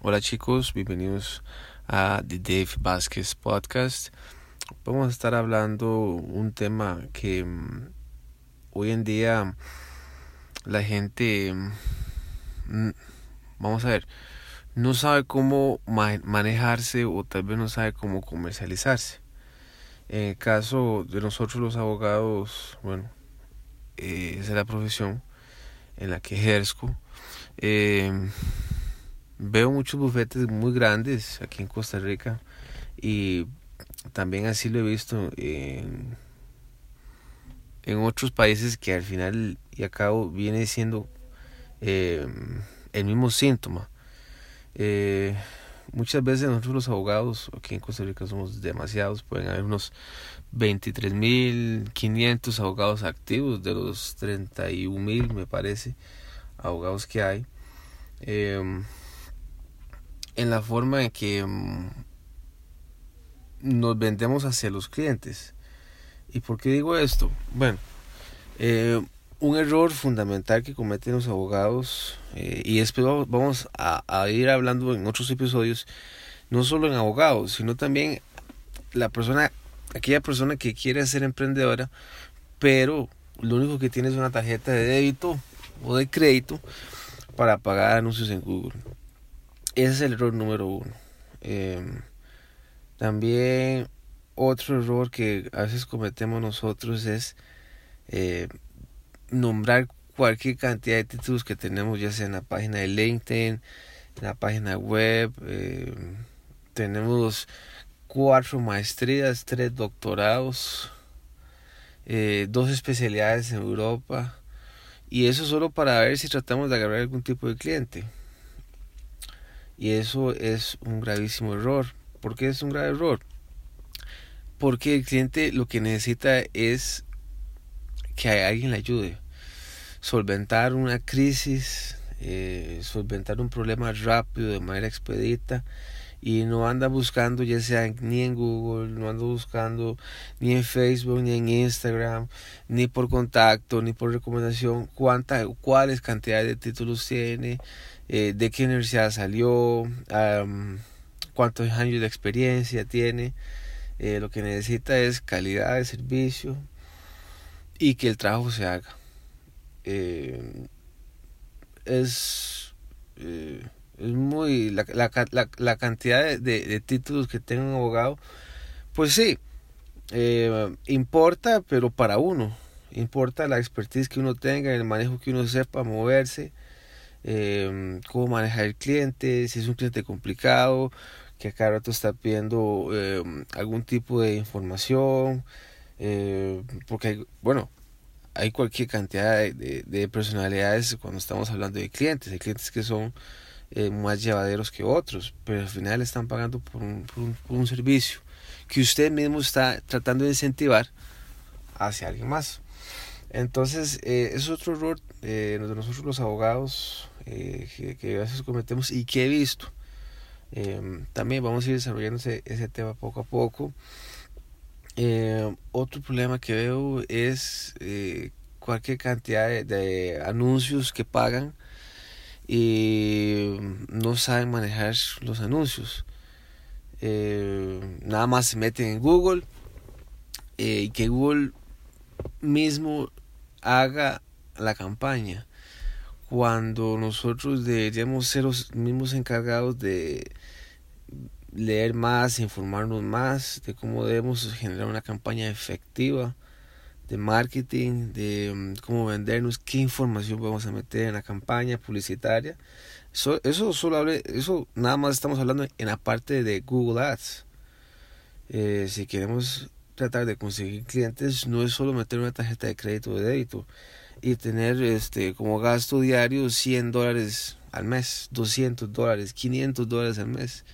Hola chicos, bienvenidos a The Dave Vázquez Podcast. Vamos a estar hablando un tema que mm, hoy en día la gente, mm, vamos a ver, no sabe cómo manejarse o tal vez no sabe cómo comercializarse. En el caso de nosotros los abogados, bueno, eh, esa es la profesión en la que ejerzo. Eh, veo muchos bufetes muy grandes aquí en Costa Rica y también así lo he visto en, en otros países que al final y a cabo viene siendo eh, el mismo síntoma. Eh, muchas veces nosotros los abogados aquí en Costa Rica somos demasiados, pueden haber unos 23.500 abogados activos de los 31.000 me parece abogados que hay. Eh, en la forma en que mm, nos vendemos hacia los clientes. ¿Y por qué digo esto? Bueno, eh, un error fundamental que cometen los abogados, eh, y después vamos a, a, ir hablando en otros episodios, no solo en abogados, sino también la persona, aquella persona que quiere ser emprendedora, pero lo único que tiene es una tarjeta de débito o de crédito para pagar anuncios en Google. Ese es el error número uno. Em, también otro error que a veces cometemos nosotros es eh, nombrar cualquier cantidad de títulos que tenemos, ya sea en la página de LinkedIn, en la página web. Em, tenemos cuatro maestrías, tres doctorados, eh, dos especialidades en Europa. Y eso solo para ver si tratamos de agarrar algún tipo de cliente. Y eso es un gravísimo error. ¿Por qué es un grave error? Porque el cliente lo que necesita es que alguien le ayude. Solventar una crisis, eh, solventar un problema rápido, de manera expedita. Y no anda buscando, ya sea ni en Google, no anda buscando ni en Facebook, ni en Instagram, ni por contacto, ni por recomendación, cuánta, cuáles cantidades de títulos tiene, eh, de qué universidad salió, cuántos años de experiencia tiene. Eh, lo que necesita es calidad de servicio y que el trabajo se haga. Eh, es, es muy la, la, la, cantidad de, de, títulos que tenga un abogado, pues sí, importa, pero para uno. Importa la expertise que uno tenga, el manejo que uno sepa moverse eh, cómo manejar el cliente, si es un cliente complicado, que a cada rato está pidiendo eh, algún tipo de información, eh, porque, bueno, hay cualquier cantidad de, de, personalidades cuando estamos hablando de clientes, hay clientes que son eh, más llevaderos que otros, pero al final están pagando por un, por un, por un servicio que usted mismo está tratando de incentivar hacia alguien más. Entonces, eh, es otro error eh, de nosotros los abogados eh, que, a veces cometemos y que he visto. Em, también vamos a ir desarrollando ese, tema poco a poco. Em, otro problema que veo es cualquier cantidad de, anuncios que pagan y no saben manejar los anuncios. nada más se meten en Google y que Google mismo haga la campaña cuando nosotros deberíamos ser los mismos encargados de leer más, informarnos más de cómo debemos generar una campaña efectiva de marketing, de mm, cómo vendernos, qué información vamos a meter en la campaña publicitaria. Eso, eso solo hable, eso nada más estamos hablando en la parte de Google Ads. Eh, si queremos tratar de conseguir clientes no es solo meter una tarjeta de crédito o de débito y tener este como gasto diario 100 dólares al mes, 200 dólares, 500 dólares al mes.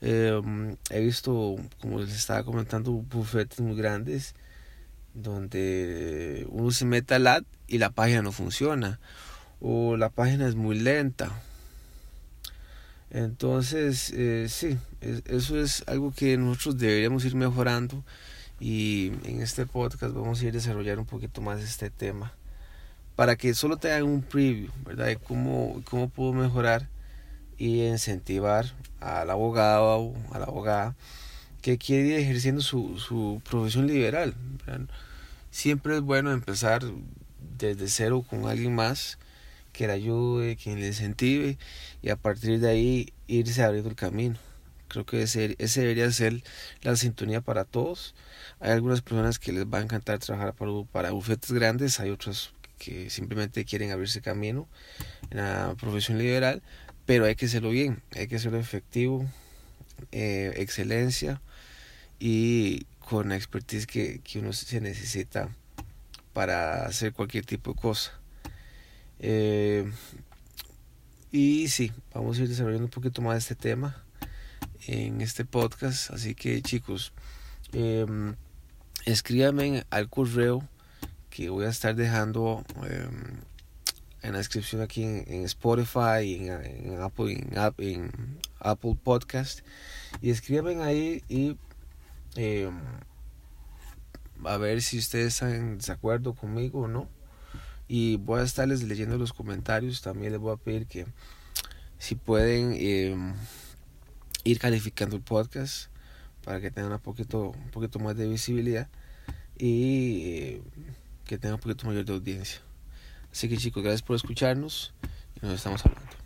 Em, he visto, como les estaba comentando, bufetes muy grandes donde uno se mete al ad y la página no funciona o la página es muy lenta. Entonces, eh, sí, eso es algo que nosotros deberíamos ir mejorando y en este podcast vamos a ir a desarrollar un poquito más este tema para que solo te hagan un preview, ¿verdad? De cómo, cómo puedo mejorar y incentivar al abogado o a la abogada que quiere ir ejerciendo su, su profesión liberal. Siempre es bueno empezar desde cero con alguien más que le ayude, quien le incentive y a partir de ahí irse abriendo el camino. Creo que ese, ese debería ser la sintonía para todos. Hay algunas personas que les va a encantar trabajar para, para bufetes grandes, hay otras que simplemente quieren abrirse camino en la profesión liberal, pero hay que hacerlo bien, hay que hacerlo efectivo, eh, excelencia y con la expertise que, que uno se necesita para hacer cualquier tipo de cosa. Eh, y sí, vamos a ir desarrollando un poquito más este tema en este podcast. Así que chicos, eh, escríbanme al correo que voy a estar dejando em, en la descripción aquí en, Spotify, en, en, Apple, en, Apple Podcast. Y escríbanme ahí y em, a ver si ustedes están en desacuerdo conmigo o no. Y voy a estarles leyendo los comentarios. También les voy a pedir que si pueden em, ir calificando el podcast para que tengan un poquito, un poquito más de visibilidad y eh, que tenga un poquito mayor de audiencia. Así que chicos, gracias por escucharnos y nos estamos hablando.